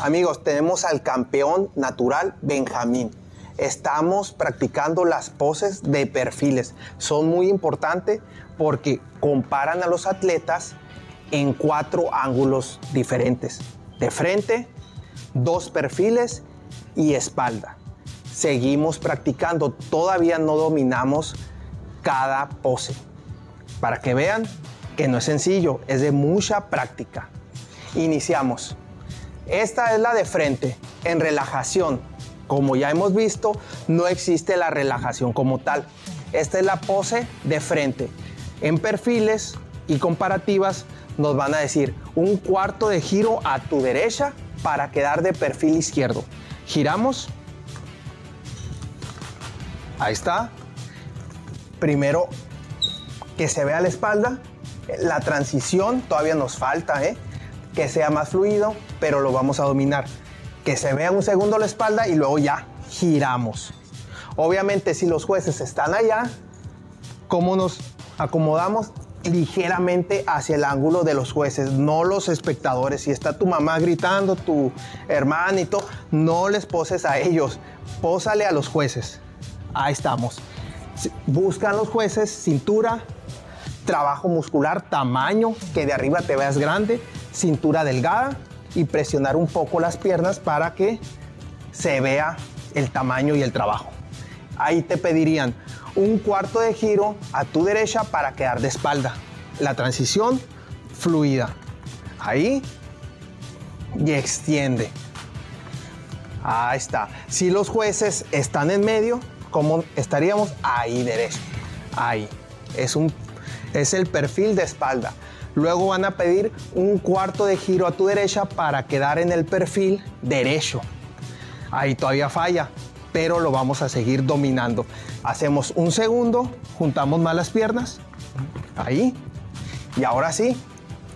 Amigos, tenemos al campeón natural Benjamín. Estamos practicando las poses de perfiles. Son muy importantes porque comparan a los atletas en cuatro ángulos diferentes. De frente, dos perfiles y espalda. Seguimos practicando, todavía no dominamos cada pose. Para que vean que no es sencillo, es de mucha práctica. Iniciamos. Esta es la de frente, en relajación. Como ya hemos visto, no existe la relajación como tal. Esta es la pose de frente. En perfiles y comparativas nos van a decir un cuarto de giro a tu derecha para quedar de perfil izquierdo. Giramos. Ahí está. Primero que se vea la espalda. La transición todavía nos falta, ¿eh? que sea más fluido, pero lo vamos a dominar. Que se vea un segundo la espalda y luego ya giramos. Obviamente si los jueces están allá, ¿cómo nos acomodamos? ligeramente hacia el ángulo de los jueces, no los espectadores. Si está tu mamá gritando, tu hermanito, no les poses a ellos, pósale a los jueces. Ahí estamos. Buscan los jueces cintura, trabajo muscular, tamaño, que de arriba te veas grande, cintura delgada y presionar un poco las piernas para que se vea el tamaño y el trabajo. Ahí te pedirían un cuarto de giro a tu derecha para quedar de espalda. La transición fluida. Ahí y extiende. Ahí está. Si los jueces están en medio, ¿cómo estaríamos? Ahí derecho. Ahí. Es, un, es el perfil de espalda. Luego van a pedir un cuarto de giro a tu derecha para quedar en el perfil derecho. Ahí todavía falla pero lo vamos a seguir dominando. Hacemos un segundo, juntamos más las piernas, ahí, y ahora sí,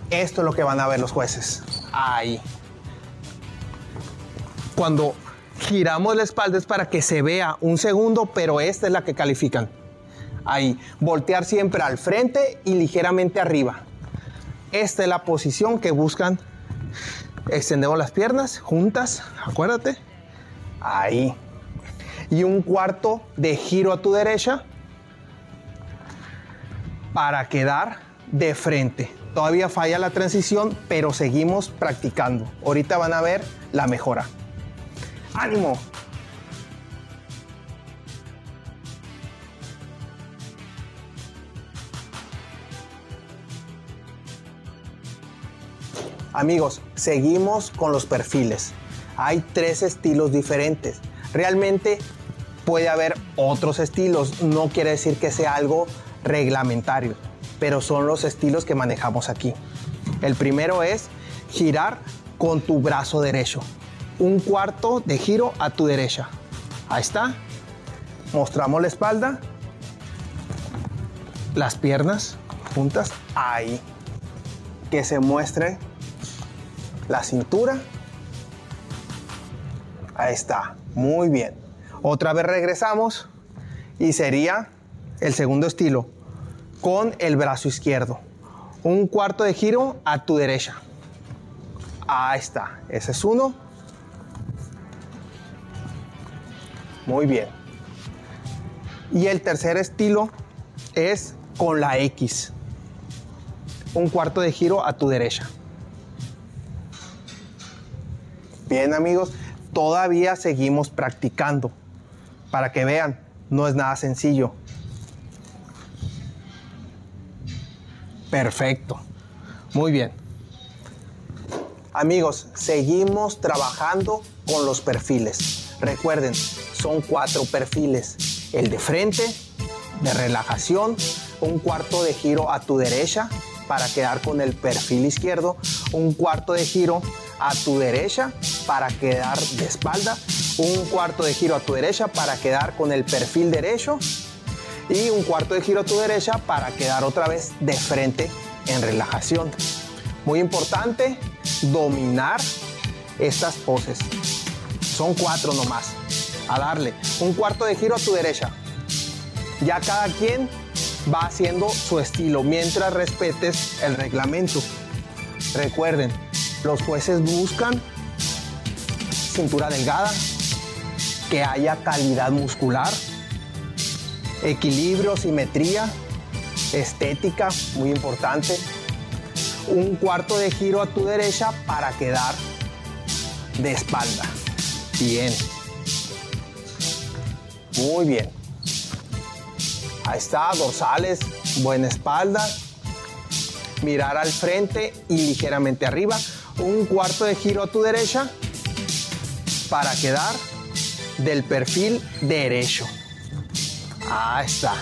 esto es lo que van a ver los jueces, ahí. Cuando giramos la espalda es para que se vea un segundo, pero esta es la que califican. Ahí, voltear siempre al frente y ligeramente arriba. Esta es la posición que buscan. Extendemos las piernas juntas, acuérdate. Ahí y un cuarto de giro a tu derecha para quedar de frente. Todavía falla la transición, pero seguimos practicando. Ahorita van a ver la mejora. ¡Ánimo! Amigos, seguimos con los perfiles. Hay tres estilos diferentes. Realmente puede haber otros estilos, no quiere decir que sea algo reglamentario, pero son los estilos que manejamos aquí. El primero es girar con tu brazo derecho, un cuarto de giro a tu derecha. Ahí está. Mostramos la espalda, las piernas juntas, ahí. Que se muestre la cintura. Ahí está, muy bien. Otra vez regresamos y sería el segundo estilo con el brazo izquierdo. Un cuarto de giro a tu derecha. Ahí está. Ese es uno. Muy bien. Y el tercer estilo es con la X. Un cuarto de giro a tu derecha. Bien amigos, todavía seguimos practicando para que vean, no es nada sencillo. Perfecto. Muy bien. Amigos, seguimos trabajando con los perfiles. Recuerden, son cuatro perfiles. El de frente, de relajación, un cuarto de giro a tu derecha para quedar con el perfil izquierdo, un cuarto de giro a tu derecha para quedar de espalda un cuarto de giro a tu derecha para quedar con el perfil derecho y un cuarto de giro a tu derecha para quedar otra vez de frente en relajación. Muy importante dominar estas poses. Son cuatro nomás. A darle un cuarto de giro a tu derecha. Ya cada quien va haciendo su estilo mientras respetes el reglamento. Recuerden, los jueces buscan cintura delgada, que haya calidad muscular, equilibrio, simetría, estética, muy importante. Un cuarto de giro a tu derecha para quedar de espalda. Bien. Muy bien. Ahí está, dorsales, buena espalda. Mirar al frente y ligeramente arriba. Un cuarto de giro a tu derecha para quedar del perfil derecho. Ahí está.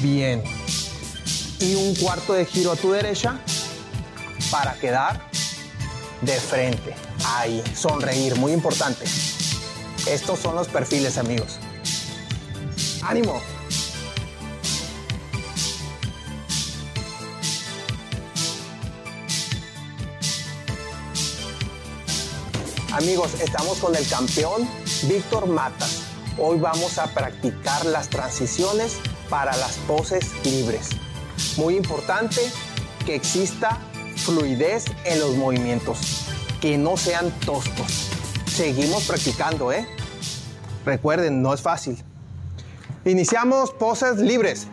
Bien. Y un cuarto de giro a tu derecha para quedar de frente. Ahí, sonreír, muy importante. Estos son los perfiles, amigos. ¡Ánimo! Amigos, estamos con el campeón Víctor Matas. Hoy vamos a practicar las transiciones para las poses libres. Muy importante que exista fluidez en los movimientos, que no sean toscos. Seguimos practicando, ¿eh? Recuerden, no es fácil. Iniciamos poses libres.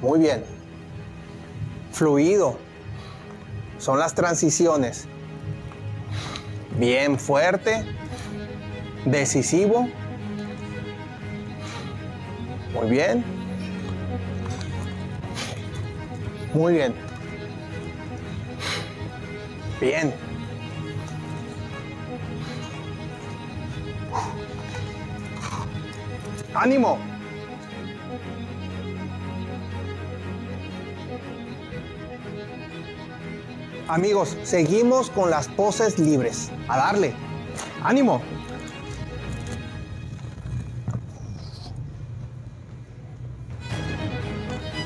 Muy bien. Fluido. Son las transiciones. Bien fuerte. Decisivo. Muy bien. Muy bien. Bien. ¡Ánimo! Amigos, seguimos con las poses libres. A darle. ¡Ánimo!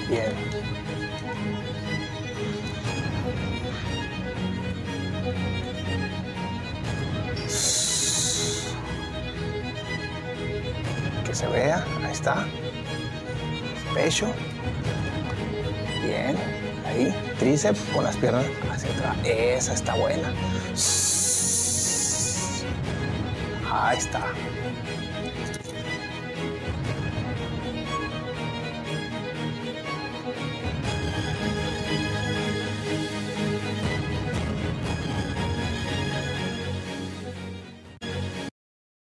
Bien. Que se vea. Ahí está. Pecho. Bien. Ahí. Tríceps con las piernas hacia atrás. Esa está buena. Ahí está.